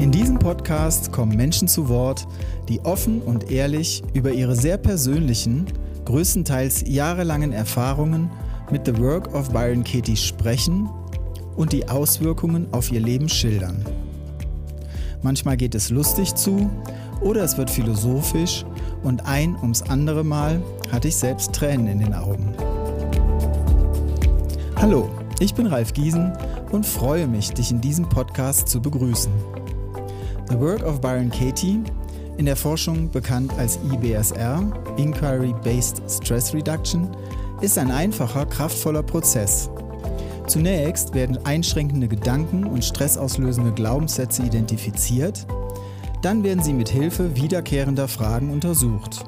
In diesem Podcast kommen Menschen zu Wort, die offen und ehrlich über ihre sehr persönlichen, größtenteils jahrelangen Erfahrungen mit The Work of Byron Katie sprechen und die Auswirkungen auf ihr Leben schildern. Manchmal geht es lustig zu oder es wird philosophisch und ein ums andere Mal hatte ich selbst Tränen in den Augen. Hallo, ich bin Ralf Giesen und freue mich, dich in diesem Podcast zu begrüßen. The Work of Byron Katie, in der Forschung bekannt als IBSR, Inquiry-Based Stress Reduction, ist ein einfacher, kraftvoller Prozess. Zunächst werden einschränkende Gedanken und stressauslösende Glaubenssätze identifiziert, dann werden sie mit Hilfe wiederkehrender Fragen untersucht.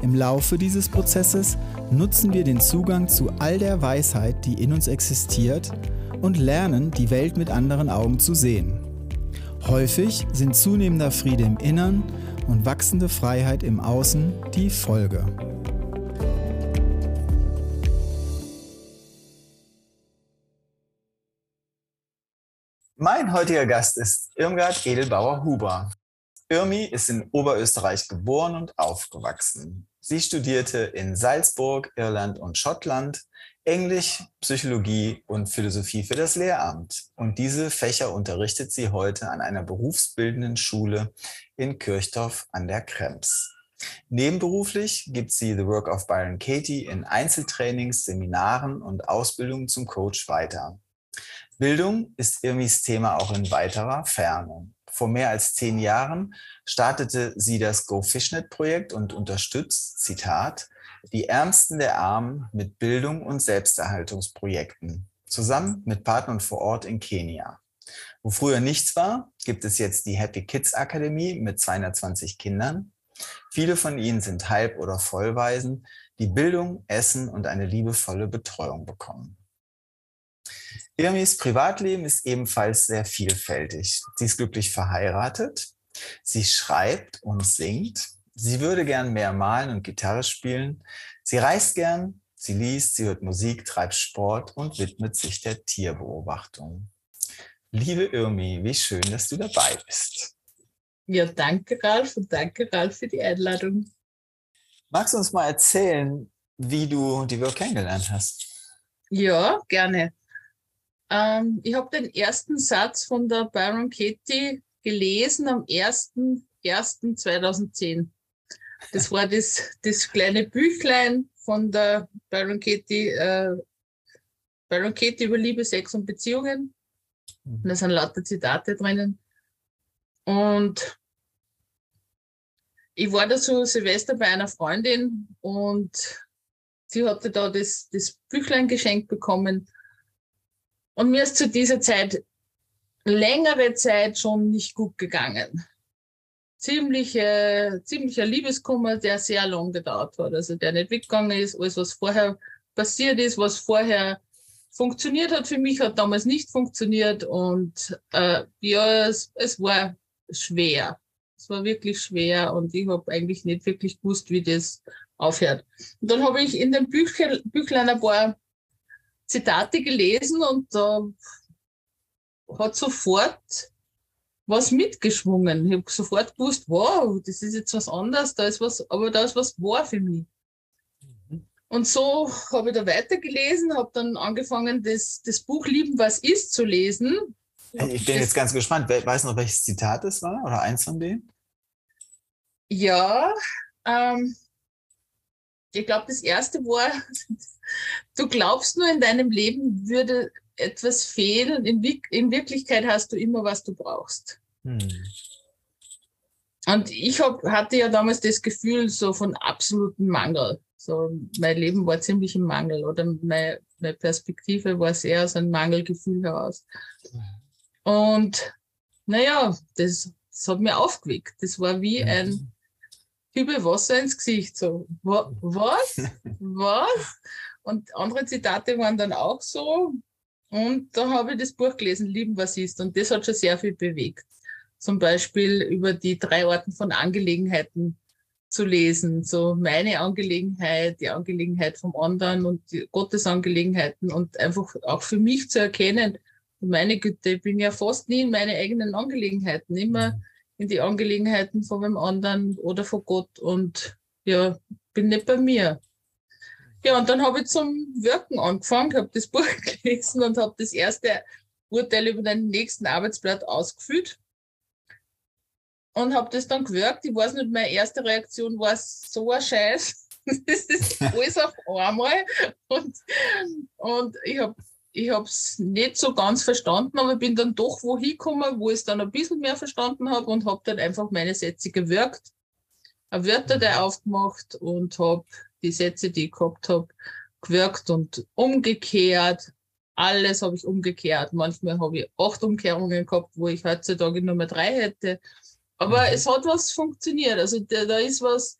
Im Laufe dieses Prozesses nutzen wir den Zugang zu all der Weisheit, die in uns existiert, und lernen, die Welt mit anderen Augen zu sehen. Häufig sind zunehmender Friede im Innern und wachsende Freiheit im Außen die Folge. Mein heutiger Gast ist Irmgard Edelbauer-Huber. Irmi ist in Oberösterreich geboren und aufgewachsen. Sie studierte in Salzburg, Irland und Schottland Englisch, Psychologie und Philosophie für das Lehramt. Und diese Fächer unterrichtet sie heute an einer berufsbildenden Schule in Kirchdorf an der Krems. Nebenberuflich gibt sie The Work of Byron Katie in Einzeltrainings, Seminaren und Ausbildungen zum Coach weiter. Bildung ist Irmis Thema auch in weiterer Ferne. Vor mehr als zehn Jahren startete sie das Go Fishnet Projekt und unterstützt, Zitat, die Ärmsten der Armen mit Bildung und Selbsterhaltungsprojekten, zusammen mit Partnern vor Ort in Kenia. Wo früher nichts war, gibt es jetzt die Happy Kids Akademie mit 220 Kindern. Viele von ihnen sind Halb- oder Vollweisen, die Bildung, Essen und eine liebevolle Betreuung bekommen. Irmis Privatleben ist ebenfalls sehr vielfältig. Sie ist glücklich verheiratet. Sie schreibt und singt. Sie würde gern mehr malen und Gitarre spielen. Sie reist gern, sie liest, sie hört Musik, treibt Sport und widmet sich der Tierbeobachtung. Liebe Irmi, wie schön, dass du dabei bist. Ja, danke Ralf und danke Ralf für die Einladung. Magst du uns mal erzählen, wie du die Work kennengelernt hast? Ja, gerne. Ähm, ich habe den ersten Satz von der Byron Katie gelesen am 1.1.2010. Das war das, das kleine Büchlein von der Byron Katie, äh, Byron Katie über Liebe, Sex und Beziehungen. Und da sind lauter Zitate drinnen. Und ich war da so Silvester bei einer Freundin und sie hatte da das, das Büchlein geschenkt bekommen und mir ist zu dieser Zeit längere Zeit schon nicht gut gegangen. Ziemliche, ziemlicher Liebeskummer, der sehr lang gedauert hat. Also der nicht weggegangen ist. Alles, was vorher passiert ist, was vorher funktioniert hat für mich, hat damals nicht funktioniert. Und äh, ja, es, es war schwer. Es war wirklich schwer und ich habe eigentlich nicht wirklich gewusst, wie das aufhört. Und dann habe ich in dem Büchlein, Büchlein ein paar Zitate gelesen und da hat sofort was mitgeschwungen. Ich habe sofort gewusst, wow, das ist jetzt was anderes, da ist was, aber da ist was wahr für mich. Mhm. Und so habe ich da weitergelesen, habe dann angefangen, das, das Buch Lieben, was ist zu lesen. Ich bin jetzt ganz gespannt. Weißt du noch, welches Zitat es war oder eins von denen? Ja, ähm, ich glaube, das erste war, du glaubst nur, in deinem Leben würde etwas fehlen. In, in Wirklichkeit hast du immer, was du brauchst. Hm. Und ich hab, hatte ja damals das Gefühl so von absolutem Mangel. So, mein Leben war ziemlich im Mangel oder meine, meine Perspektive war sehr aus einem Mangelgefühl heraus. Und naja, das, das hat mir aufgeweckt. Das war wie ein Kübel Wasser ins Gesicht. So, wa was? was? Und andere Zitate waren dann auch so. Und da habe ich das Buch gelesen, Lieben, was ist. Und das hat schon sehr viel bewegt. Zum Beispiel über die drei Arten von Angelegenheiten zu lesen. So meine Angelegenheit, die Angelegenheit vom anderen und die Gottes Angelegenheiten und einfach auch für mich zu erkennen, meine Güte, ich bin ja fast nie in meine eigenen Angelegenheiten, immer mhm. in die Angelegenheiten von einem anderen oder von Gott und ja, bin nicht bei mir. Ja, und dann habe ich zum Wirken angefangen, habe das Buch gelesen und habe das erste Urteil über den nächsten Arbeitsblatt ausgefüllt und habe das dann gewirkt. Ich weiß nicht, meine erste Reaktion war so ein Scheiß. Das ist alles auf einmal. Und, und ich habe ich es nicht so ganz verstanden, aber bin dann doch wohin gekommen, wo ich es dann ein bisschen mehr verstanden habe und habe dann einfach meine Sätze gewirkt, Wörter mhm. aufgemacht und habe die Sätze, die ich gehabt habe, gewirkt und umgekehrt. Alles habe ich umgekehrt. Manchmal habe ich acht Umkehrungen gehabt, wo ich heutzutage nur mehr drei hätte. Aber mhm. es hat was funktioniert. Also da, da ist was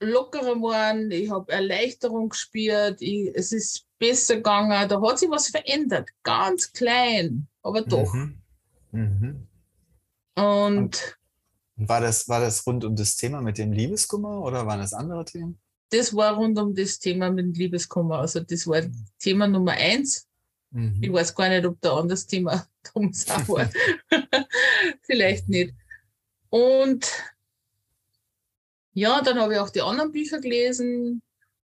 lockerer geworden. Ich habe Erleichterung gespürt. Ich, es ist besser gegangen. Da hat sich was verändert. Ganz klein, aber doch. Mhm. Mhm. Und war das, war das rund um das Thema mit dem Liebeskummer oder waren das andere Themen? Das war rund um das Thema mit dem Liebeskummer. Also das war mhm. Thema Nummer eins. Mhm. Ich weiß gar nicht, ob da anderes Thema drum war. Vielleicht nicht. Und ja, dann habe ich auch die anderen Bücher gelesen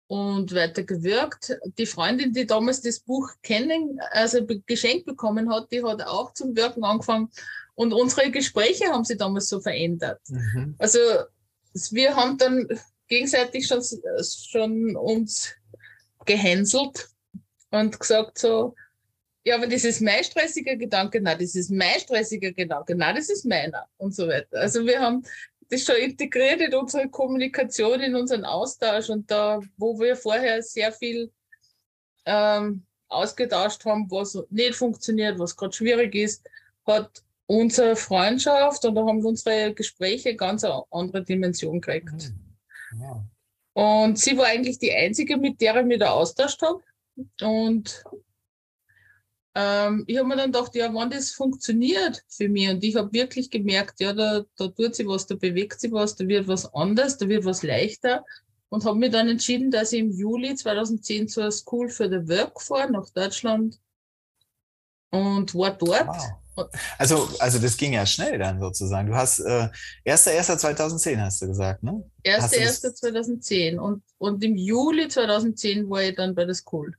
und weiter gewirkt. Die Freundin, die damals das Buch kennen, also geschenkt bekommen hat, die hat auch zum Wirken angefangen und unsere Gespräche haben sich damals so verändert. Mhm. Also wir haben dann gegenseitig schon, schon uns gehänselt und gesagt so, ja, aber das ist mein stressiger Gedanke, nein, das ist mein stressiger Gedanke, nein, das ist meiner und so weiter. Also wir haben das schon integriert in unsere Kommunikation, in unseren Austausch und da, wo wir vorher sehr viel ähm, ausgetauscht haben, was nicht funktioniert, was gerade schwierig ist, hat unsere Freundschaft und da haben unsere Gespräche ganz eine andere Dimension gekriegt. Ja. Und sie war eigentlich die einzige, mit der ich mich da austauscht habe. Und ähm, ich habe mir dann gedacht, ja, wenn das funktioniert für mich und ich habe wirklich gemerkt, ja, da, da tut sich was, da bewegt sich was, da wird was anders, da wird was leichter und habe mich dann entschieden, dass ich im Juli 2010 zur School for the Work fahre nach Deutschland und war dort. Wow. Also, also das ging ja schnell dann sozusagen. Du hast äh, 1.1.2010 hast du gesagt, ne? 1.1.2010 und, und im Juli 2010 war ich dann bei der School.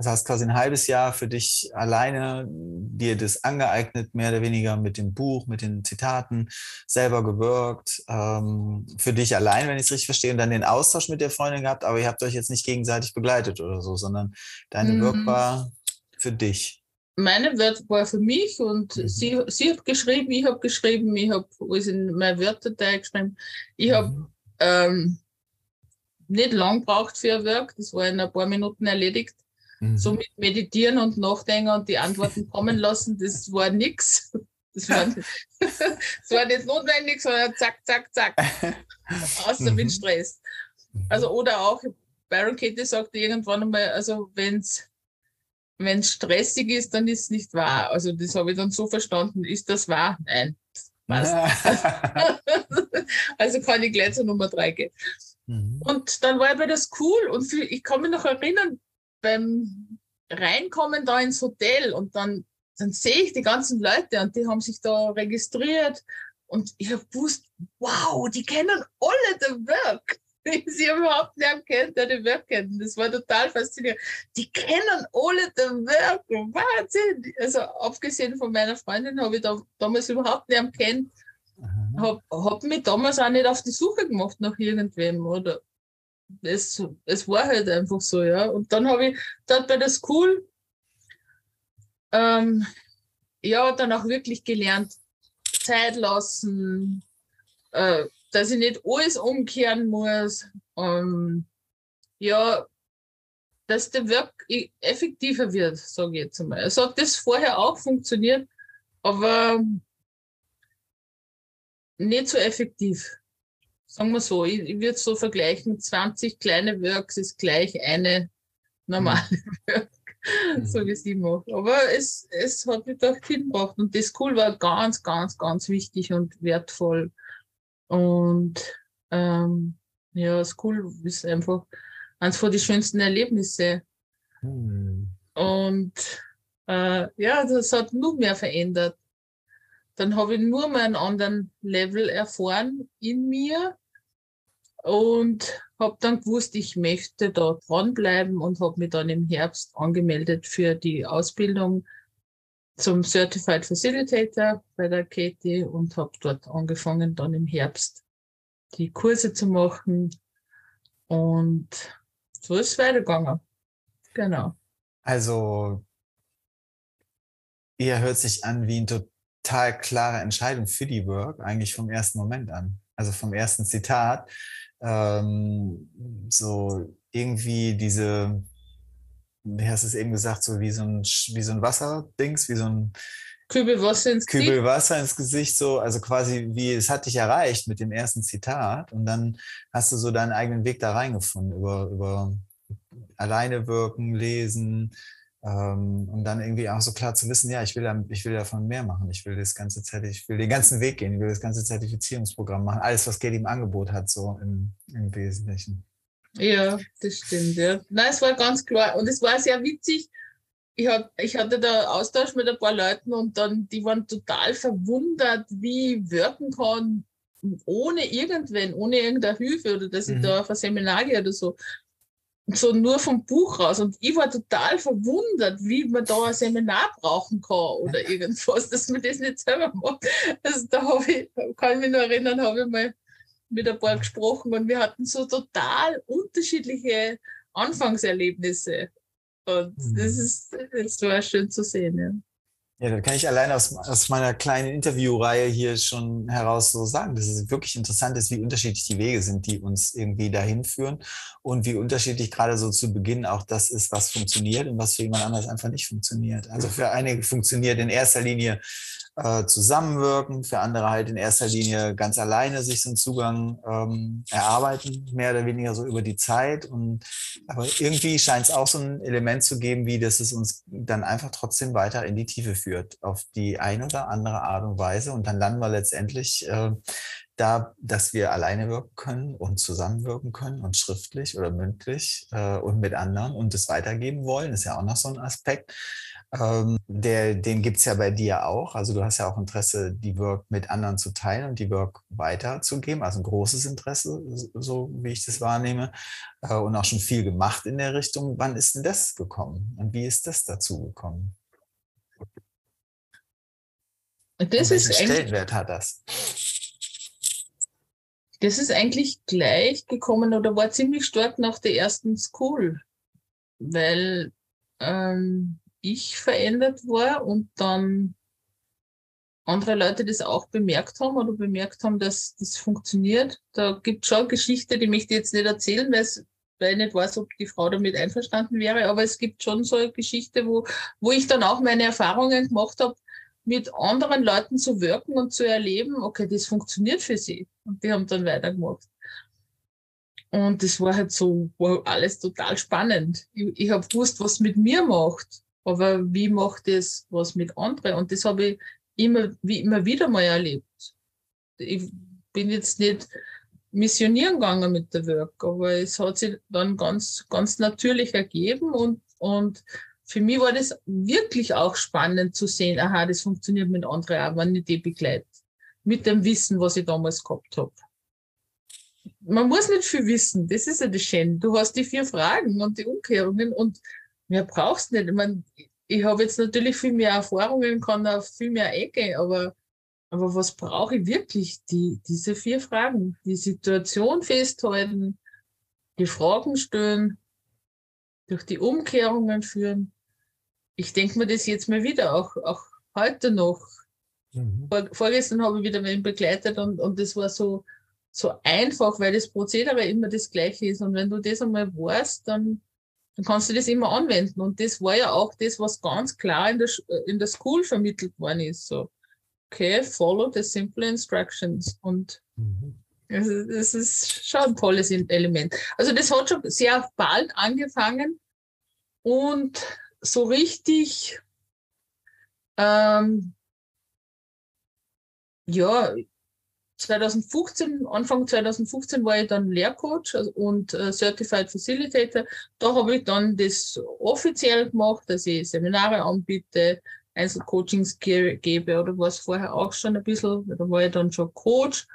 Das heißt quasi ein halbes Jahr für dich alleine dir das angeeignet, mehr oder weniger mit dem Buch, mit den Zitaten, selber gewirkt, ähm, für dich allein, wenn ich es richtig verstehe, und dann den Austausch mit der Freundin gehabt, aber ihr habt euch jetzt nicht gegenseitig begleitet oder so, sondern deine mhm. Work war für dich meine Wörter war für mich und mhm. sie, sie hat geschrieben, ich habe geschrieben, ich habe alles in meine Wörterdatei geschrieben. Ich habe mhm. ähm, nicht lang gebraucht für ein Werk, das war in ein paar Minuten erledigt. Mhm. So mit Meditieren und Nachdenken und die Antworten kommen lassen, das war nix. Das war, das war nicht notwendig, sondern zack, zack, zack. Außer mit mhm. Stress. Also, oder auch, Baron Katie sagte irgendwann einmal, also wenn es wenn es stressig ist, dann ist es nicht wahr. Also das habe ich dann so verstanden. Ist das wahr? Nein. also kann ich gleich zur Nummer drei gehen. Mhm. Und dann war ich bei der School und ich kann mich noch erinnern, beim Reinkommen da ins Hotel und dann, dann sehe ich die ganzen Leute und die haben sich da registriert und ich habe gewusst, wow, die kennen alle den Work sie überhaupt nicht kennt, der die Werk kennt. Das war total faszinierend. Die kennen alle den Werk. Wahnsinn. Also abgesehen von meiner Freundin habe ich da damals überhaupt nicht kennt. Habe hab mich damals auch nicht auf die Suche gemacht nach irgendwem. Oder es, es war halt einfach so, ja. Und dann habe ich dort bei der School ähm, ja dann auch wirklich gelernt, Zeit lassen, äh, dass ich nicht alles umkehren muss. Ähm, ja, dass der Work effektiver wird, sage ich jetzt einmal. Es hat das vorher auch funktioniert, aber nicht so effektiv. Sagen wir so, ich, ich würde so vergleichen, 20 kleine Works ist gleich eine normale mhm. Work, so wie sie macht. Aber es, es hat mich doch hingebracht und das Cool war ganz, ganz, ganz wichtig und wertvoll. Und ähm, ja, School ist einfach eines von den schönsten Erlebnisse. Hm. Und äh, ja, das hat nur mehr verändert. Dann habe ich nur mal einen anderen Level erfahren in mir und habe dann gewusst, ich möchte da dranbleiben und habe mich dann im Herbst angemeldet für die Ausbildung zum Certified Facilitator bei der Katie und habe dort angefangen, dann im Herbst die Kurse zu machen. Und so ist es weitergegangen. Genau. Also, ihr hört sich an wie eine total klare Entscheidung für die Work, eigentlich vom ersten Moment an. Also vom ersten Zitat. Ähm, so irgendwie diese, wie hast du es eben gesagt, so wie so ein, wie so ein Wasserdings, wie so ein Kübel Wasser ins Gesicht. Kübel Wasser ins Gesicht, so, also quasi wie, es hat dich erreicht mit dem ersten Zitat und dann hast du so deinen eigenen Weg da reingefunden über, über alleine wirken, lesen ähm, und dann irgendwie auch so klar zu wissen, ja, ich will, ich will davon mehr machen, ich will das ganze Zeit, ich will den ganzen Weg gehen, ich will das ganze Zertifizierungsprogramm machen, alles, was Geld im Angebot hat, so im, im Wesentlichen. Ja, das stimmt, ja. Nein, es war ganz klar und es war sehr witzig, ich, hab, ich hatte da Austausch mit ein paar Leuten und dann, die waren total verwundert, wie wirken kann, ohne irgendwen, ohne irgendeine Hilfe oder dass mhm. ich da auf ein Seminar gehe oder so. So nur vom Buch raus. Und ich war total verwundert, wie man da ein Seminar brauchen kann oder irgendwas, dass man das nicht selber macht. Also da habe ich, kann ich mich noch erinnern, habe ich mal mit ein paar gesprochen und wir hatten so total unterschiedliche Anfangserlebnisse. Und das mhm. ist, das war schön zu sehen, ja. Ja, da kann ich allein aus, aus meiner kleinen Interviewreihe hier schon heraus so sagen, dass es wirklich interessant ist, wie unterschiedlich die Wege sind, die uns irgendwie dahin führen und wie unterschiedlich gerade so zu Beginn auch das ist, was funktioniert und was für jemand anderes einfach nicht funktioniert. Also für einige funktioniert in erster Linie äh, zusammenwirken, für andere halt in erster Linie ganz alleine sich so einen Zugang ähm, erarbeiten, mehr oder weniger so über die Zeit. Und aber irgendwie scheint es auch so ein Element zu geben, wie dass es uns dann einfach trotzdem weiter in die Tiefe führt, auf die eine oder andere Art und Weise. Und dann landen wir letztendlich äh, da, dass wir alleine wirken können und zusammenwirken können und schriftlich oder mündlich äh, und mit anderen und es weitergeben wollen, ist ja auch noch so ein Aspekt. Ähm, der, den gibt es ja bei dir auch. Also du hast ja auch Interesse, die Work mit anderen zu teilen und die Work weiterzugeben. Also ein großes Interesse, so wie ich das wahrnehme. Äh, und auch schon viel gemacht in der Richtung. Wann ist denn das gekommen? Und wie ist das dazu gekommen? Das ist Stellenwert hat das? Das ist eigentlich gleich gekommen oder war ziemlich stark nach der ersten School, weil ähm, ich verändert war und dann andere Leute das auch bemerkt haben oder bemerkt haben, dass das funktioniert. Da gibt es schon Geschichte, die möchte ich jetzt nicht erzählen, weil ich nicht weiß, ob die Frau damit einverstanden wäre, aber es gibt schon so eine Geschichte, wo, wo ich dann auch meine Erfahrungen gemacht habe, mit anderen Leuten zu wirken und zu erleben, okay, das funktioniert für sie. Und die haben dann weitergemacht. Und das war halt so, wow, alles total spannend. Ich, ich habe gewusst, was mit mir macht. Aber wie macht das was mit anderen? Und das habe ich immer, wie immer wieder mal erlebt. Ich bin jetzt nicht missionieren gegangen mit der Work, aber es hat sich dann ganz, ganz natürlich ergeben und, und für mich war das wirklich auch spannend zu sehen, aha, das funktioniert mit anderen auch, wenn ich die begleite. Mit dem Wissen, was ich damals gehabt habe. Man muss nicht viel wissen, das ist ja das Schöne. Du hast die vier Fragen und die Umkehrungen und mehr brauchst nicht. Ich, mein, ich habe jetzt natürlich viel mehr Erfahrungen, kann auf viel mehr Ecke, aber, aber was brauche ich wirklich? Die, diese vier Fragen. Die Situation festhalten, die Fragen stellen, durch die Umkehrungen führen. Ich denke mir das jetzt mal wieder, auch, auch heute noch. Mhm. Vor, vorgestern habe ich wieder wen begleitet und, und das war so, so einfach, weil das Prozedere immer das gleiche ist. Und wenn du das einmal weißt, dann, dann kannst du das immer anwenden. Und das war ja auch das, was ganz klar in der, in der School vermittelt worden ist. So, okay, follow the simple instructions. Und mhm. das, das ist schon ein tolles Element. Also das hat schon sehr bald angefangen und so richtig, ähm, ja, 2015, Anfang 2015 war ich dann Lehrcoach also, und äh, Certified Facilitator. Da habe ich dann das offiziell gemacht, dass ich Seminare anbiete, Einzelcoachings gebe oder war es vorher auch schon ein bisschen, da war ich dann schon Coach.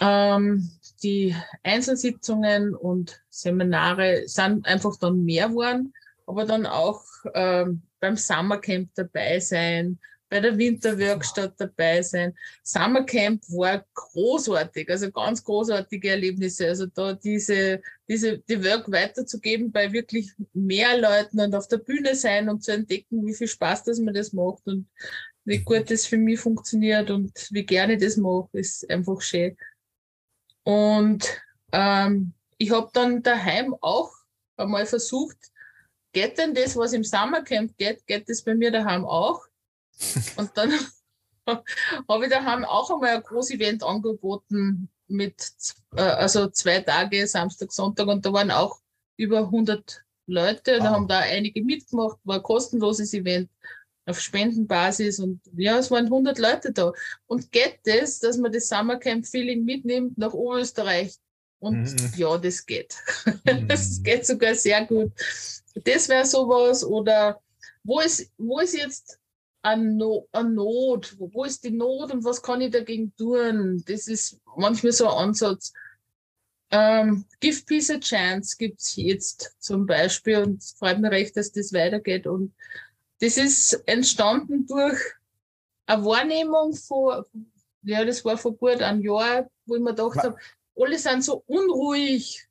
Ähm, die Einzelsitzungen und Seminare sind einfach dann mehr geworden, aber dann auch ähm, beim Summercamp dabei sein, bei der Winterwerkstatt dabei sein. Summercamp war großartig, also ganz großartige Erlebnisse. Also da diese, diese, die Work weiterzugeben bei wirklich mehr Leuten und auf der Bühne sein und zu entdecken, wie viel Spaß das mir das macht und wie mhm. gut das für mich funktioniert und wie gerne ich das mache, ist einfach schön. Und ähm, ich habe dann daheim auch einmal versucht, geht denn das, was im Summercamp geht, geht das bei mir daheim auch? Und dann habe ich daheim auch einmal ein großes Event angeboten mit äh, also zwei Tage, Samstag, Sonntag und da waren auch über 100 Leute. Da haben da einige mitgemacht, war ein kostenloses Event auf Spendenbasis und ja, es waren 100 Leute da. Und geht das, dass man das Summercamp-Feeling mitnimmt nach Oberösterreich? Und mhm. ja, das geht. Mhm. das geht sogar sehr gut. Das wäre sowas oder wo ist, wo ist jetzt an, no an Not? Wo, wo ist die Not und was kann ich dagegen tun? Das ist manchmal so ein Ansatz. Ähm, Give Peace a Chance gibt es jetzt zum Beispiel und es freut mich recht, dass das weitergeht. Und das ist entstanden durch eine Wahrnehmung von, ja, das war vor gut einem Jahr, wo ich mir gedacht habe, alle sind so unruhig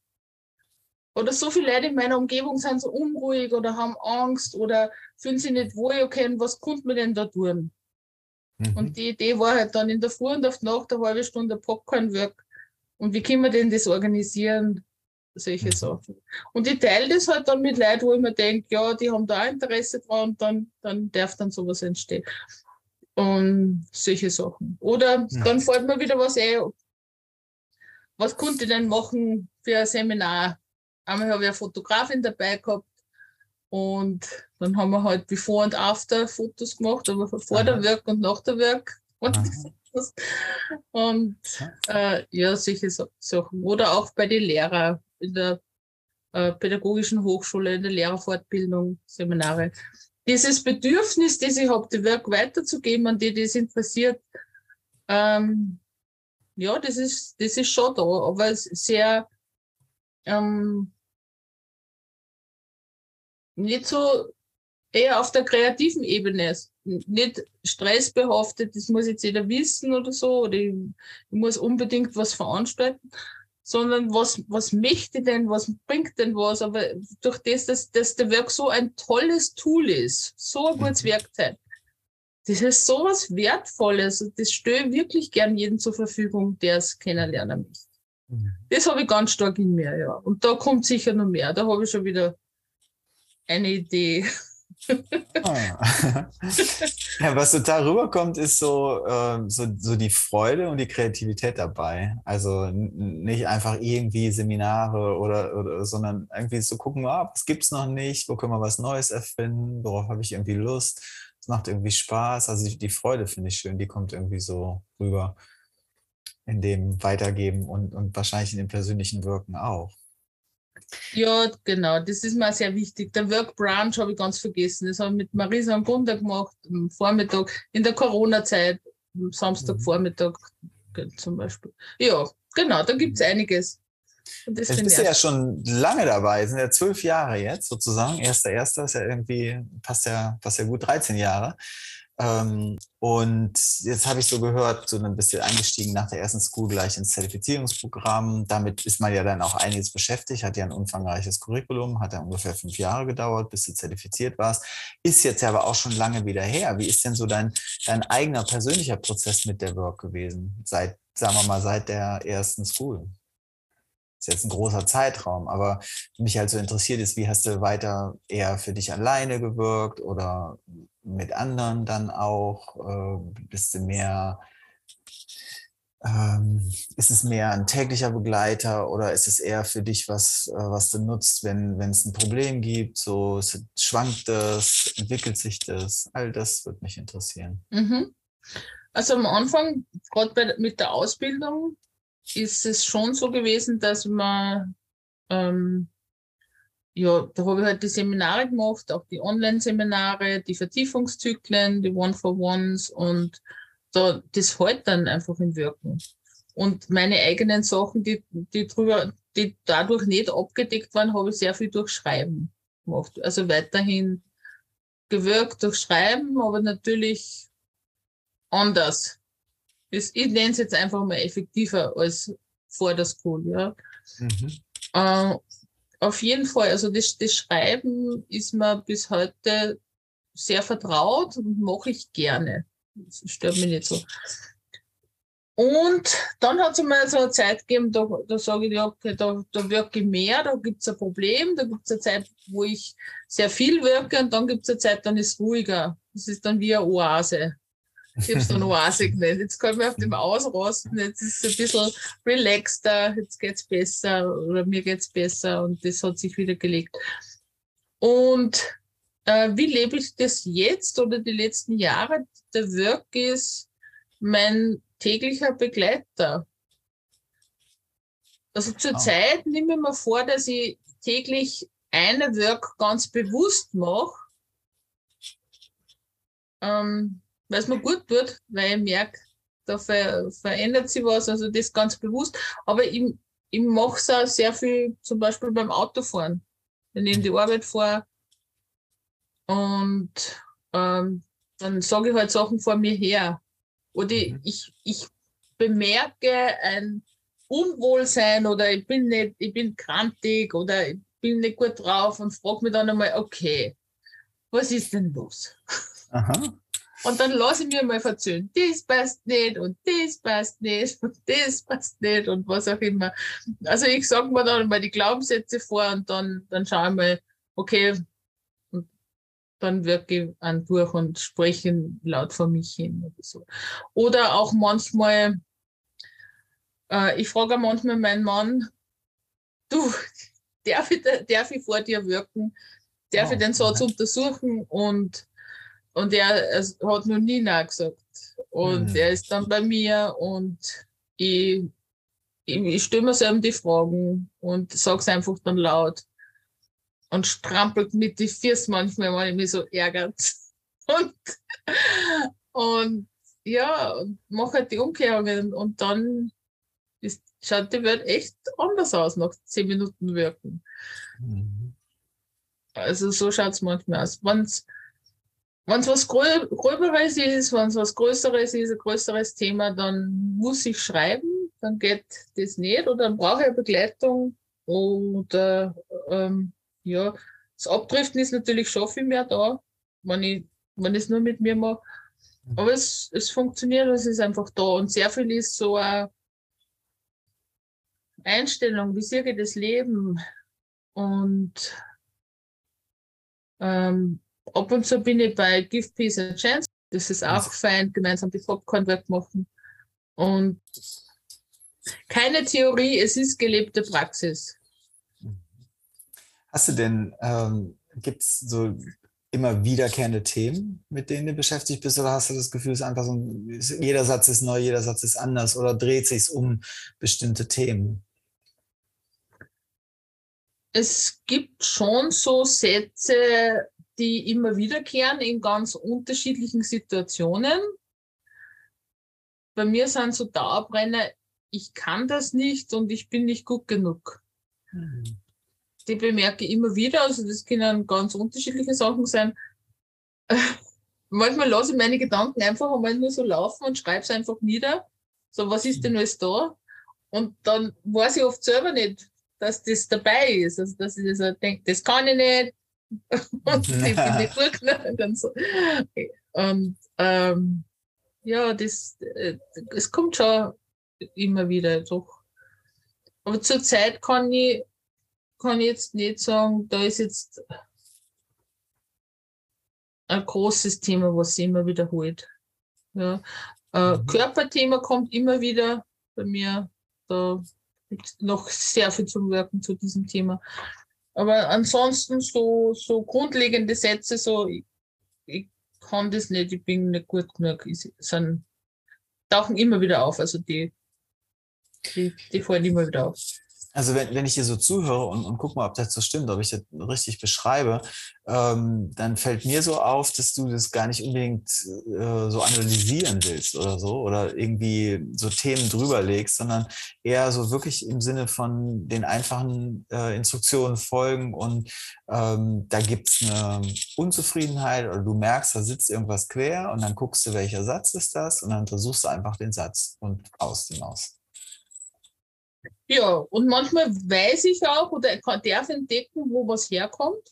oder so viele Leute in meiner Umgebung sind so unruhig oder haben Angst oder fühlen sich nicht wohl, okay, was konnte man denn da tun? Mhm. Und die Idee war halt dann in der Früh und auf die Nacht eine halbe Stunde Popcorn-Work. Und wie können wir denn das organisieren? Solche mhm. Sachen. Und ich teile das halt dann mit Leuten, wo ich mir denke, ja, die haben da Interesse dran und dann, dann darf dann sowas entstehen. Und solche Sachen. Oder ja. dann fällt mir wieder was ein, was konnte ich denn machen für ein Seminar? Einmal habe ich eine Fotografin dabei gehabt und dann haben wir halt Before- und After-Fotos gemacht, aber vor Aha. der Work und nach der Work. Und, und äh, ja, solche Sachen. Oder auch bei den Lehrern in der äh, pädagogischen Hochschule, in der Lehrerfortbildung, Seminare. Dieses Bedürfnis, das ich habe, die Work weiterzugeben, an die das interessiert, ähm, ja, das ist, das ist schon da, aber sehr ähm, nicht so eher auf der kreativen Ebene ist. Nicht stressbehaftet, das muss jetzt jeder wissen oder so, oder ich, ich muss unbedingt was veranstalten, sondern was, was möchte denn, was bringt denn was, aber durch das, dass, dass der Werk so ein tolles Tool ist, so ein gutes mhm. Werkzeug, das ist so was Wertvolles, das stelle ich wirklich gern jedem zur Verfügung, der es kennenlernen möchte. Das habe ich ganz stark in mir, ja. Und da kommt sicher noch mehr. Da habe ich schon wieder eine Idee. Ah. ja, was total rüberkommt, ist so, äh, so, so die Freude und die Kreativität dabei. Also nicht einfach irgendwie Seminare oder, oder sondern irgendwie so gucken, ah, was gibt es noch nicht, wo können wir was Neues erfinden, worauf habe ich irgendwie Lust. Es macht irgendwie Spaß. Also die, die Freude finde ich schön, die kommt irgendwie so rüber in dem Weitergeben und, und wahrscheinlich in dem persönlichen Wirken auch. Ja, genau, das ist mir sehr wichtig. Der Work Branch habe ich ganz vergessen. Das habe ich mit Marisa am Bunda gemacht, am Vormittag, in der Corona-Zeit, am Samstagvormittag mhm. zum Beispiel. Ja, genau, da gibt es einiges. Und das jetzt bist du ja schon lange dabei, sind ja zwölf Jahre jetzt sozusagen. Erster, erster ist ja irgendwie, passt ja, passt ja gut 13 Jahre. Ähm, und jetzt habe ich so gehört, so ein bisschen eingestiegen nach der ersten School gleich ins Zertifizierungsprogramm. Damit ist man ja dann auch einiges beschäftigt, hat ja ein umfangreiches Curriculum, hat ja ungefähr fünf Jahre gedauert, bis du zertifiziert warst. Ist jetzt ja aber auch schon lange wieder her. Wie ist denn so dein, dein eigener persönlicher Prozess mit der Work gewesen? Seit, sagen wir mal, seit der ersten School? Ist jetzt ein großer Zeitraum, aber mich halt so interessiert ist, wie hast du weiter eher für dich alleine gewirkt oder mit anderen dann auch? Äh, bist du mehr, ähm, ist es mehr ein täglicher Begleiter oder ist es eher für dich was, äh, was du nutzt, wenn es ein Problem gibt? So schwankt das, entwickelt sich das? All das würde mich interessieren. Mhm. Also am Anfang, gerade mit der Ausbildung, ist es schon so gewesen, dass man, ähm, ja, da habe ich halt die Seminare gemacht, auch die Online-Seminare, die Vertiefungszyklen, die One-for-Ones und da, das hält dann einfach im Wirken. Und meine eigenen Sachen, die, die drüber, die dadurch nicht abgedeckt waren, habe ich sehr viel durch Schreiben gemacht. Also weiterhin gewirkt durch Schreiben, aber natürlich anders. Ich nenne es jetzt einfach mal effektiver als vor der School, ja. Mhm. Äh, auf jeden Fall, also das, das Schreiben ist mir bis heute sehr vertraut und mache ich gerne. Das stört mich nicht so. Und dann hat es mal so eine Zeit gegeben, da, da sage ich, ja, okay, da, da wirke ich mehr, da gibt es ein Problem, da gibt es eine Zeit, wo ich sehr viel wirke und dann gibt es eine Zeit, dann ist es ruhiger. Das ist dann wie eine Oase. Ich habe es dann Oase genannt. Jetzt kann man auf dem ausrasten, jetzt ist es ein bisschen relaxter, jetzt geht es besser oder mir geht es besser und das hat sich wieder gelegt. Und äh, wie lebe ich das jetzt oder die letzten Jahre? Der Work ist mein täglicher Begleiter. Also zurzeit oh. nehme ich mir vor, dass ich täglich eine Work ganz bewusst mache, ähm, weil es mir gut tut, weil ich merke, da ver verändert sich was, also das ganz bewusst. Aber ich, ich mache es auch sehr viel, zum Beispiel beim Autofahren. Wenn ich in die Arbeit fahre und ähm, dann sage ich halt Sachen vor mir her. Oder mhm. ich, ich bemerke ein Unwohlsein oder ich bin nicht, ich bin krantig oder ich bin nicht gut drauf und frage mich dann einmal, okay, was ist denn los? Aha. Und dann lasse ich mir mal verzögern, das passt nicht und das passt nicht und das passt nicht und was auch immer. Also ich sage mir dann mal die Glaubenssätze vor und dann, dann schaue ich mal, okay, und dann wirke ich an durch und spreche laut vor mich hin oder so. Oder auch manchmal, äh, ich frage manchmal meinen Mann, du, darf ich, darf ich vor dir wirken? Darf oh, ich den Satz untersuchen? Und und er, er hat noch nie Nein gesagt. Und mhm. er ist dann bei mir und ich, ich, ich stelle mir selber die Fragen und sage es einfach dann laut. Und strampelt mit die Füße manchmal, wenn ich mich so ärgert. Und, und ja, mache halt die Umkehrungen und dann ist, schaut die Welt echt anders aus nach zehn Minuten Wirken. Mhm. Also so schaut es manchmal aus. Wenn's, wenn es was Gröberes ist, wenn es was Größeres ist, ein größeres Thema, dann muss ich schreiben, dann geht das nicht. Oder dann brauche ich eine Begleitung. Oder ähm, ja, das Abdriften ist natürlich schon viel mehr da, wenn ich, wenn ich es nur mit mir mache. Aber es, es funktioniert, es ist einfach da. Und sehr viel ist so eine Einstellung, wie sehe ich das Leben? Und ähm, ab und zu bin ich bei Give Peace a Chance. Das ist auch fein, gemeinsam die Popcorn machen. Und keine Theorie, es ist gelebte Praxis. Hast du denn, ähm, gibt es so immer wiederkehrende Themen, mit denen du beschäftigt bist, oder hast du das Gefühl, es ist einfach so, jeder Satz ist neu, jeder Satz ist anders, oder dreht sich um bestimmte Themen? Es gibt schon so Sätze, die immer wiederkehren in ganz unterschiedlichen Situationen. Bei mir sind so Dauerbrenner, ich kann das nicht und ich bin nicht gut genug. Mhm. Die bemerke ich immer wieder, also das können ganz unterschiedliche Sachen sein. Manchmal lasse ich meine Gedanken einfach einmal nur so laufen und schreibe es einfach nieder. So, was ist denn alles da? Und dann weiß ich oft selber nicht, dass das dabei ist. Also, dass ich das denke, das kann ich nicht, und die, die Burgner und so. Und ähm, ja, das, äh, es kommt schon immer wieder doch. Aber zurzeit kann ich, kann ich jetzt nicht sagen, da ist jetzt ein großes Thema, was sich immer wiederholt. Ja. Äh, mhm. Körperthema kommt immer wieder bei mir. Da gibt es noch sehr viel zum Wirken zu diesem Thema. Aber ansonsten so, so grundlegende Sätze, so ich, ich kann das nicht, ich bin nicht gut genug, sind tauchen immer wieder auf. Also die, die, die fallen immer wieder auf. Also wenn, wenn ich hier so zuhöre und, und guck mal, ob das so stimmt, ob ich das richtig beschreibe, ähm, dann fällt mir so auf, dass du das gar nicht unbedingt äh, so analysieren willst oder so oder irgendwie so Themen drüber legst, sondern eher so wirklich im Sinne von den einfachen äh, Instruktionen folgen und ähm, da gibt es eine Unzufriedenheit oder du merkst, da sitzt irgendwas quer und dann guckst du, welcher Satz ist das und dann versuchst du einfach den Satz und aus die Maus. Ja, und manchmal weiß ich auch oder darf entdecken, wo was herkommt.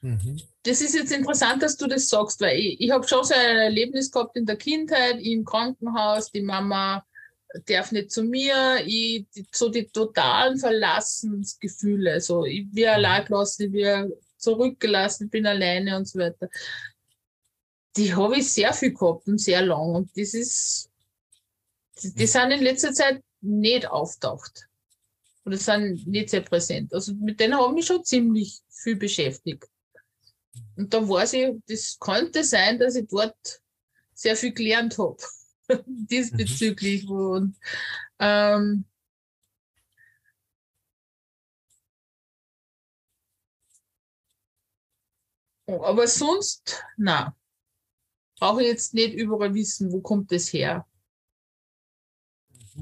Mhm. Das ist jetzt interessant, dass du das sagst, weil ich, ich habe schon so ein Erlebnis gehabt in der Kindheit, im Krankenhaus, die Mama darf nicht zu mir, ich, so die totalen Verlassensgefühle, so ich bin mhm. allein gelassen, ich bin zurückgelassen, ich bin alleine und so weiter. Die habe ich sehr viel gehabt und sehr lang und das ist, die, die mhm. sind in letzter Zeit nicht auftaucht oder sind nicht sehr präsent. Also mit denen habe ich mich schon ziemlich viel beschäftigt. Und da weiß ich, das könnte sein, dass ich dort sehr viel gelernt habe diesbezüglich. Mhm. Und, ähm, aber sonst, na, brauche ich jetzt nicht überall wissen, wo kommt das her.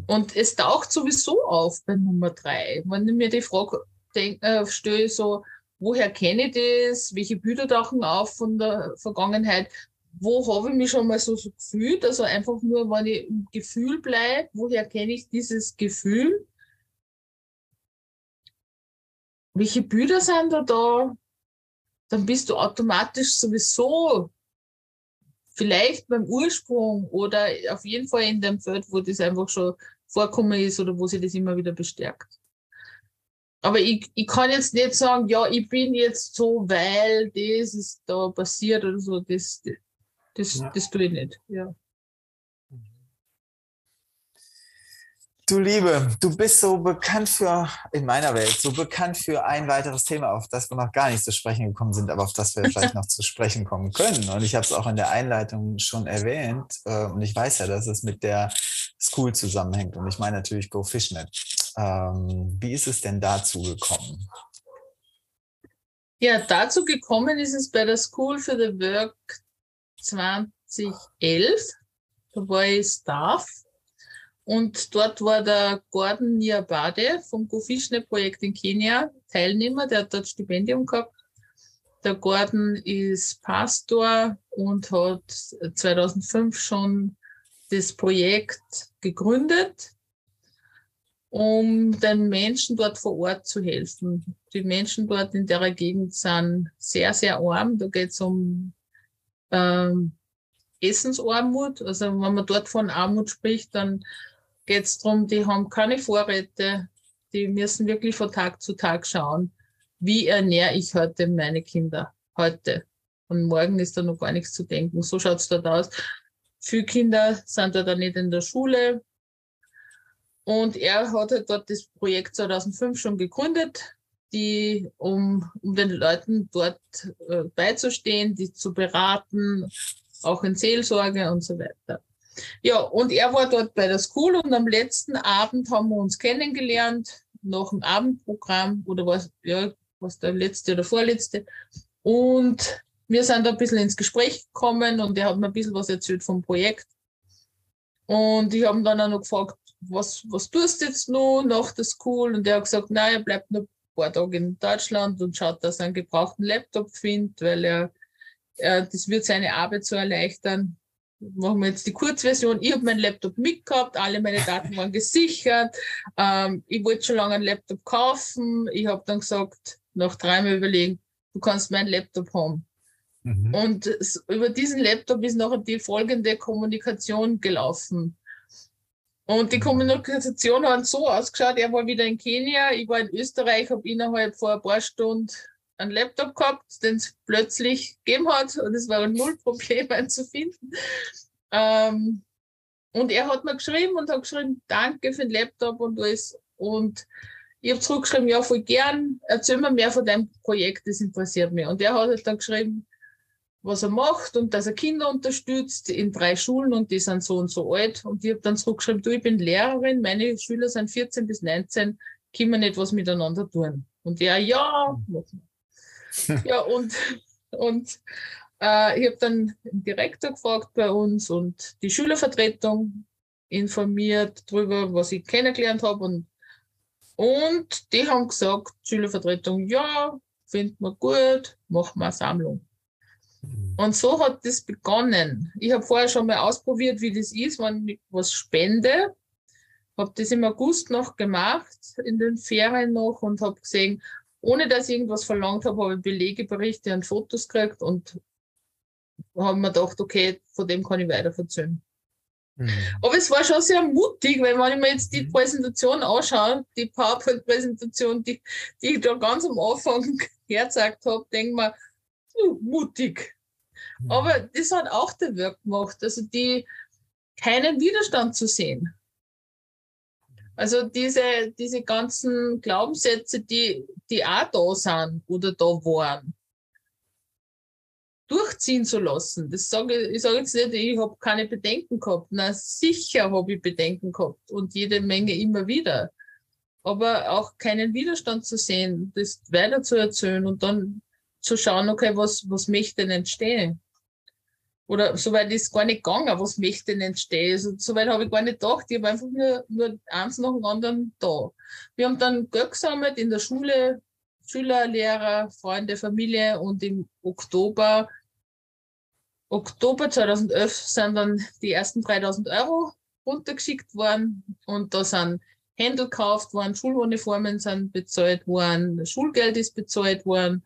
Und es taucht sowieso auf bei Nummer drei. Wenn ich mir die Frage denk, äh, stelle, so, woher kenne ich das? Welche Bilder tauchen auf von der Vergangenheit? Wo habe ich mich schon mal so, so gefühlt? Also einfach nur, wenn ich im Gefühl bleibe, woher kenne ich dieses Gefühl? Welche Bilder sind da da? Dann bist du automatisch sowieso vielleicht beim Ursprung oder auf jeden Fall in dem Feld, wo das einfach schon vorkommen ist oder wo sich das immer wieder bestärkt. Aber ich, ich kann jetzt nicht sagen, ja, ich bin jetzt so, weil das ist da passiert oder so. Das, das, ja. das tue ich nicht. Ja. Du Liebe, du bist so bekannt für, in meiner Welt, so bekannt für ein weiteres Thema, auf das wir noch gar nicht zu sprechen gekommen sind, aber auf das wir vielleicht noch zu sprechen kommen können. Und ich habe es auch in der Einleitung schon erwähnt. Äh, und ich weiß ja, dass es mit der School zusammenhängt. Und ich meine natürlich Go Fishnet. Ähm, wie ist es denn dazu gekommen? Ja, dazu gekommen ist es bei der School for the Work 2011. Da war ich Staff und dort war der Gordon Niabade vom Go Fishnet Projekt in Kenia Teilnehmer, der hat dort Stipendium gehabt. Der Gordon ist Pastor und hat 2005 schon das Projekt gegründet, um den Menschen dort vor Ort zu helfen. Die Menschen dort in der Gegend sind sehr, sehr arm. Da geht es um ähm, Essensarmut. Also wenn man dort von Armut spricht, dann geht es darum, die haben keine Vorräte, die müssen wirklich von Tag zu Tag schauen, wie ernähre ich heute meine Kinder heute. Und morgen ist da noch gar nichts zu denken. So schaut es dort aus. Viele Kinder sind dort nicht in der Schule. Und er hat halt dort das Projekt 2005 schon gegründet, die, um, um den Leuten dort äh, beizustehen, die zu beraten, auch in Seelsorge und so weiter. Ja, und er war dort bei der School und am letzten Abend haben wir uns kennengelernt, nach dem Abendprogramm oder was, ja, was der letzte oder vorletzte. Und wir sind da ein bisschen ins Gespräch gekommen und er hat mir ein bisschen was erzählt vom Projekt. Und ich habe ihn dann auch noch gefragt, was, was tust du jetzt noch nach der School? Und er hat gesagt, nein, er bleibt noch ein paar Tage in Deutschland und schaut, dass er einen gebrauchten Laptop findet, weil er, er das wird seine Arbeit so erleichtern machen wir jetzt die Kurzversion. Ich habe meinen Laptop mitgehabt, alle meine Daten waren gesichert. Ähm, ich wollte schon lange einen Laptop kaufen. Ich habe dann gesagt, nach dreimal überlegen, du kannst meinen Laptop haben. Mhm. Und über diesen Laptop ist nachher die folgende Kommunikation gelaufen. Und die. Kommunikation hat so ausgeschaut, er war wieder in Kenia, ich war in Österreich, habe innerhalb vor ein paar Stunden einen Laptop gehabt, den es plötzlich gegeben hat und es war null Problem, einen zu finden. Ähm, und er hat mir geschrieben und hat geschrieben, danke für den Laptop und alles. Und ich habe zurückgeschrieben, ja, voll gern, erzähl mir mehr von deinem Projekt, das interessiert mich. Und er hat halt dann geschrieben, was er macht und dass er Kinder unterstützt in drei Schulen und die sind so und so alt. Und ich habe dann zurückgeschrieben, du, ich bin Lehrerin, meine Schüler sind 14 bis 19, können wir nicht was miteinander tun? Und er, ja, machen wir. ja, und, und äh, ich habe dann den Direktor gefragt bei uns und die Schülervertretung informiert darüber, was ich kennengelernt habe. Und, und die haben gesagt, Schülervertretung, ja, finden wir gut, machen wir eine Sammlung. Mhm. Und so hat das begonnen. Ich habe vorher schon mal ausprobiert, wie das ist, wenn ich was spende. Habe das im August noch gemacht, in den Ferien noch und habe gesehen, ohne dass ich irgendwas verlangt habe, habe ich Belegeberichte und Fotos gekriegt und habe mir gedacht, okay, von dem kann ich weiter verzögern. Mhm. Aber es war schon sehr mutig, weil wenn ich mir jetzt die mhm. Präsentation anschaue, die PowerPoint-Präsentation, die, die ich da ganz am Anfang hergezeigt habe, denke ich mir, uh, mutig. Mhm. Aber das hat auch der Work gemacht, also die keinen Widerstand zu sehen. Also diese, diese ganzen Glaubenssätze, die, die auch da sind oder da waren, durchziehen zu lassen. Das sage ich, ich sage jetzt nicht, ich habe keine Bedenken gehabt. Na, sicher habe ich Bedenken gehabt und jede Menge immer wieder. Aber auch keinen Widerstand zu sehen, das weiter zu erzählen und dann zu schauen, okay, was, was möchte denn entstehen? Oder soweit ist gar nicht gegangen, was möchte denn entstehen? Also, soweit habe ich gar nicht gedacht. Ich habe einfach nur, nur eins nach dem anderen da. Wir haben dann Geld gesammelt in der Schule, Schüler, Lehrer, Freunde, Familie und im Oktober Oktober 2011 sind dann die ersten 3000 Euro runtergeschickt worden und da sind Händel gekauft worden, Schuluniformen sind bezahlt worden, Schulgeld ist bezahlt worden,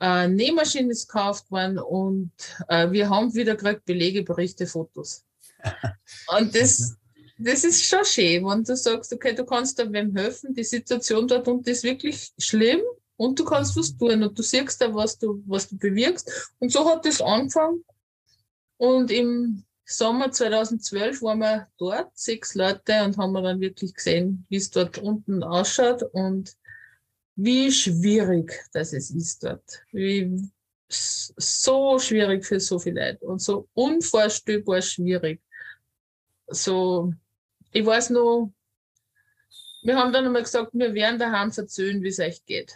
äh, Nähmaschine ist gekauft worden und äh, wir haben wieder gekriegt Belege, Berichte, Fotos. und das, das ist schon schön, wenn du sagst, okay, du kannst da wem helfen, die Situation dort unten ist wirklich schlimm und du kannst was tun und du siehst da, was du, was du bewirkst. Und so hat das angefangen und im Sommer 2012 waren wir dort, sechs Leute, und haben wir dann wirklich gesehen, wie es dort unten ausschaut und wie schwierig das ist dort. Wie so schwierig für so viele Leute und so unvorstellbar schwierig. So, ich weiß nur, wir haben dann einmal gesagt, wir werden daheim erzählen, wie es euch geht.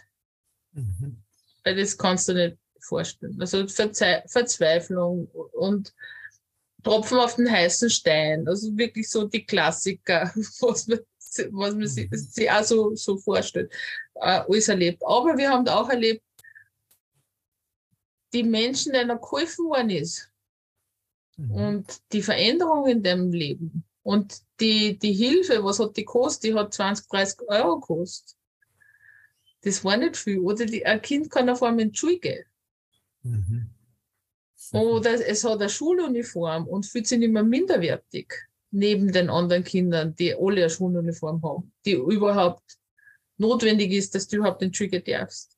Mhm. Weil das kannst du nicht vorstellen. Also Verze Verzweiflung und Tropfen auf den heißen Stein. Also wirklich so die Klassiker, was man, was man sich, sich auch so, so vorstellt, alles erlebt. Aber wir haben auch erlebt, die Menschen, denen geholfen worden ist. Mhm. Und die Veränderung in dem Leben. Und die, die Hilfe, was hat die gekostet? Die hat 20, 30 Euro gekostet. Das war nicht viel. Oder die, ein Kind kann auf einmal in die Schule gehen. Mhm. Oder es hat eine Schuluniform und fühlt sich nicht mehr minderwertig neben den anderen Kindern, die alle eine Schuluniform haben, die überhaupt notwendig ist, dass du überhaupt den Trigger darfst.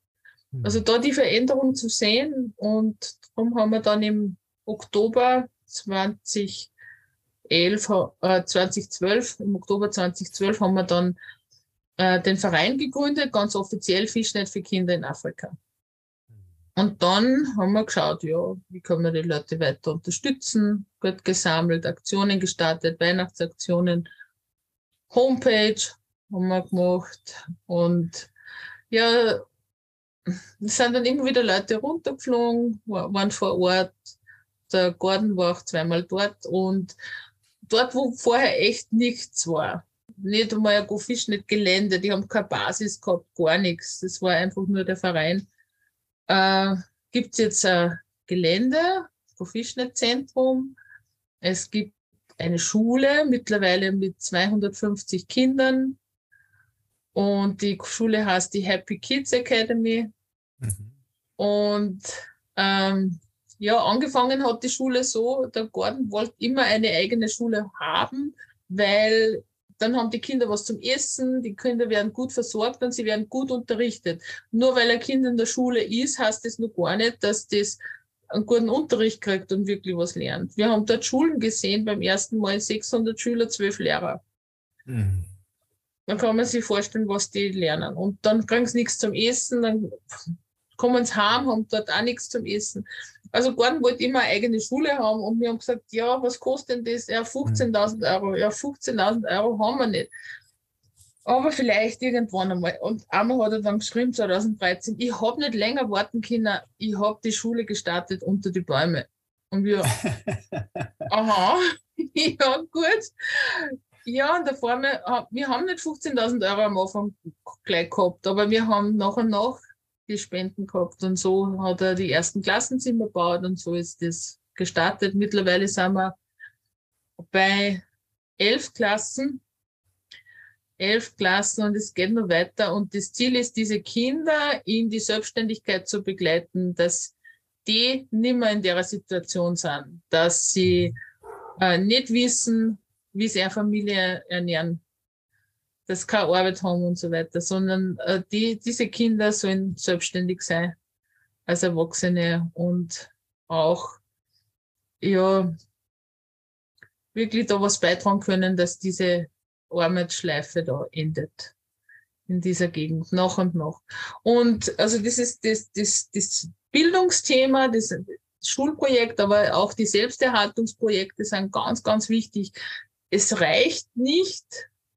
Mhm. Also da die Veränderung zu sehen und darum haben wir dann im Oktober 2011, äh, 2012, im Oktober 2012 haben wir dann äh, den Verein gegründet, ganz offiziell Fischnet für Kinder in Afrika. Und dann haben wir geschaut, ja, wie können wir die Leute weiter unterstützen, Geld gesammelt, Aktionen gestartet, Weihnachtsaktionen, Homepage haben wir gemacht und ja, es sind dann immer wieder Leute runtergeflogen, waren vor Ort. Der Gordon war auch zweimal dort und dort, wo vorher echt nichts war. Nicht einmal ein Go-Fisch, nicht Gelände, die haben keine Basis gehabt, gar nichts. Das war einfach nur der Verein äh, gibt es jetzt ein Gelände, das Fischnetzentrum. Es gibt eine Schule, mittlerweile mit 250 Kindern. Und die Schule heißt die Happy Kids Academy. Mhm. Und ähm, ja, angefangen hat die Schule so, der Gordon wollte immer eine eigene Schule haben, weil dann haben die Kinder was zum Essen, die Kinder werden gut versorgt und sie werden gut unterrichtet. Nur weil ein Kind in der Schule ist, heißt das noch gar nicht, dass das einen guten Unterricht kriegt und wirklich was lernt. Wir haben dort Schulen gesehen, beim ersten Mal 600 Schüler, 12 Lehrer. Mhm. Dann kann man sich vorstellen, was die lernen. Und dann kriegen sie nichts zum Essen, dann kommen sie heim, haben dort auch nichts zum Essen. Also Gordon wollte immer eine eigene Schule haben und wir haben gesagt, ja, was kostet denn das? Ja, 15.000 Euro. Ja, 15.000 Euro haben wir nicht. Aber vielleicht irgendwann einmal. Und einmal hat er dann geschrieben, 2013, ich habe nicht länger warten können, ich habe die Schule gestartet unter die Bäume. Und wir, aha, ja, gut. Ja, und der Formel, wir haben nicht 15.000 Euro am Anfang gleich gehabt, aber wir haben nach und nach die Spenden gehabt. Und so hat er die ersten Klassenzimmer gebaut und so ist das gestartet. Mittlerweile sind wir bei elf Klassen. Elf Klassen und es geht noch weiter. Und das Ziel ist, diese Kinder in die Selbstständigkeit zu begleiten, dass die nicht mehr in der Situation sind, dass sie äh, nicht wissen, wie sie eine Familie ernähren das keine Arbeit haben und so weiter, sondern äh, die, diese Kinder sollen selbstständig sein als Erwachsene und auch ja wirklich da was beitragen können, dass diese Arbeitsschleife da endet in dieser Gegend nach und nach. Und also das ist das, das, das Bildungsthema, das Schulprojekt, aber auch die Selbsterhaltungsprojekte sind ganz, ganz wichtig. Es reicht nicht,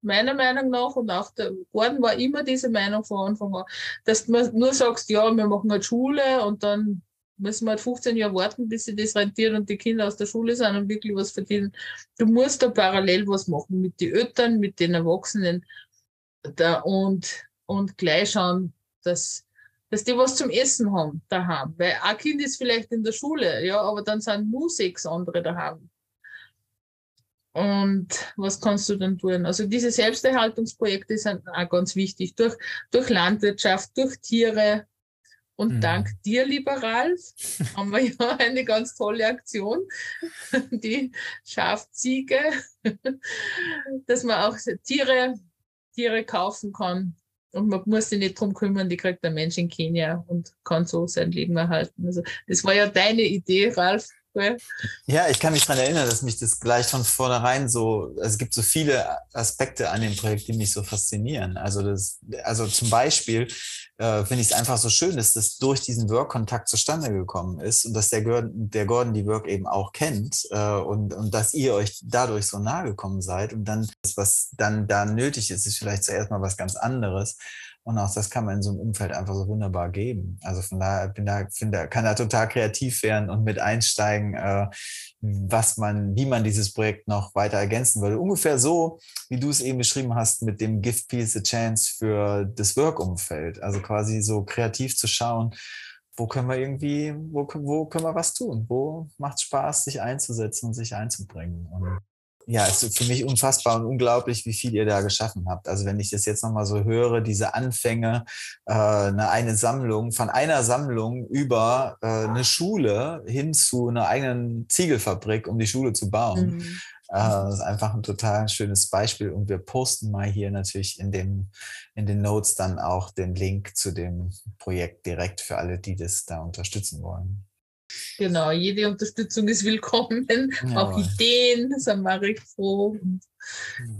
meiner Meinung nach und auch der Gordon war immer diese Meinung von Anfang an, dass du nur sagst, ja, wir machen halt Schule und dann müssen wir halt 15 Jahre warten, bis sie das rentiert und die Kinder aus der Schule sind und wirklich was verdienen. Du musst da parallel was machen mit den Eltern, mit den Erwachsenen da und, und gleich schauen, dass, dass die was zum Essen haben daheim. Weil ein Kind ist vielleicht in der Schule, ja, aber dann sind nur sechs andere daheim. Und was kannst du dann tun? Also diese Selbsterhaltungsprojekte sind auch ganz wichtig. Durch, durch Landwirtschaft, durch Tiere. Und mhm. dank dir, lieber Ralf, haben wir ja eine ganz tolle Aktion, die Schafziege, dass man auch Tiere, Tiere kaufen kann. Und man muss sich nicht drum kümmern, die kriegt der Mensch in Kenia und kann so sein Leben erhalten. Also das war ja deine Idee, Ralf, cool. Ja, ich kann mich daran erinnern, dass mich das gleich von vornherein so, also es gibt so viele Aspekte an dem Projekt, die mich so faszinieren. Also das, also zum Beispiel äh, finde ich es einfach so schön, dass das durch diesen Work-Kontakt zustande gekommen ist und dass der Gordon, der Gordon die Work eben auch kennt äh, und, und dass ihr euch dadurch so nahe gekommen seid und dann, was dann da nötig ist, ist vielleicht zuerst mal was ganz anderes. Und auch das kann man in so einem Umfeld einfach so wunderbar geben. Also von daher bin da, finde, kann da total kreativ werden und mit einsteigen, äh, was man, wie man dieses Projekt noch weiter ergänzen würde. Ungefähr so, wie du es eben beschrieben hast, mit dem Gift Peace a Chance für das Work-Umfeld. Also quasi so kreativ zu schauen, wo können wir irgendwie, wo, wo können wir was tun? Wo macht es Spaß, sich einzusetzen und sich einzubringen? Und ja, es ist für mich unfassbar und unglaublich, wie viel ihr da geschaffen habt. Also wenn ich das jetzt nochmal so höre, diese Anfänge, äh, eine, eine Sammlung, von einer Sammlung über äh, eine Schule hin zu einer eigenen Ziegelfabrik, um die Schule zu bauen. Mhm. Äh, das ist einfach ein total schönes Beispiel. Und wir posten mal hier natürlich in, dem, in den Notes dann auch den Link zu dem Projekt direkt für alle, die das da unterstützen wollen. Genau, jede Unterstützung ist willkommen. Ja. Auch Ideen, sind wir recht froh.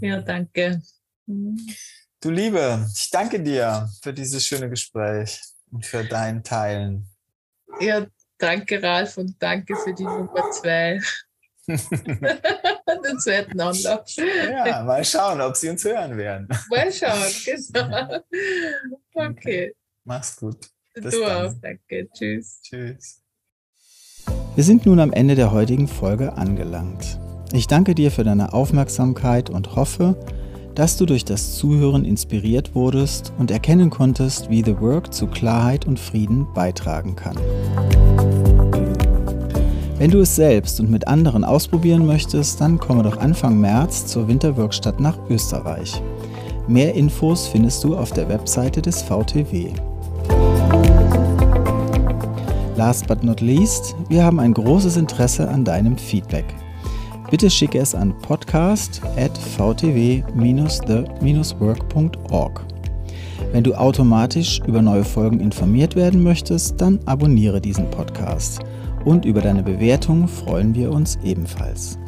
Ja, danke. Mhm. Du Liebe, ich danke dir für dieses schöne Gespräch und für dein Teilen. Ja, danke Ralf und danke für die Nummer zwei. Den zweiten Anlauf. Ja, mal schauen, ob sie uns hören werden. Mal schauen, genau. Okay. Mach's gut. Bis du dann. auch, danke. Tschüss. Tschüss. Wir sind nun am Ende der heutigen Folge angelangt. Ich danke dir für deine Aufmerksamkeit und hoffe, dass du durch das Zuhören inspiriert wurdest und erkennen konntest, wie The Work zu Klarheit und Frieden beitragen kann. Wenn du es selbst und mit anderen ausprobieren möchtest, dann komme doch Anfang März zur Winterworkstatt nach Österreich. Mehr Infos findest du auf der Webseite des VTW. Last but not least, wir haben ein großes Interesse an deinem Feedback. Bitte schicke es an podcast.vtw-the-work.org. Wenn du automatisch über neue Folgen informiert werden möchtest, dann abonniere diesen Podcast. Und über deine Bewertung freuen wir uns ebenfalls.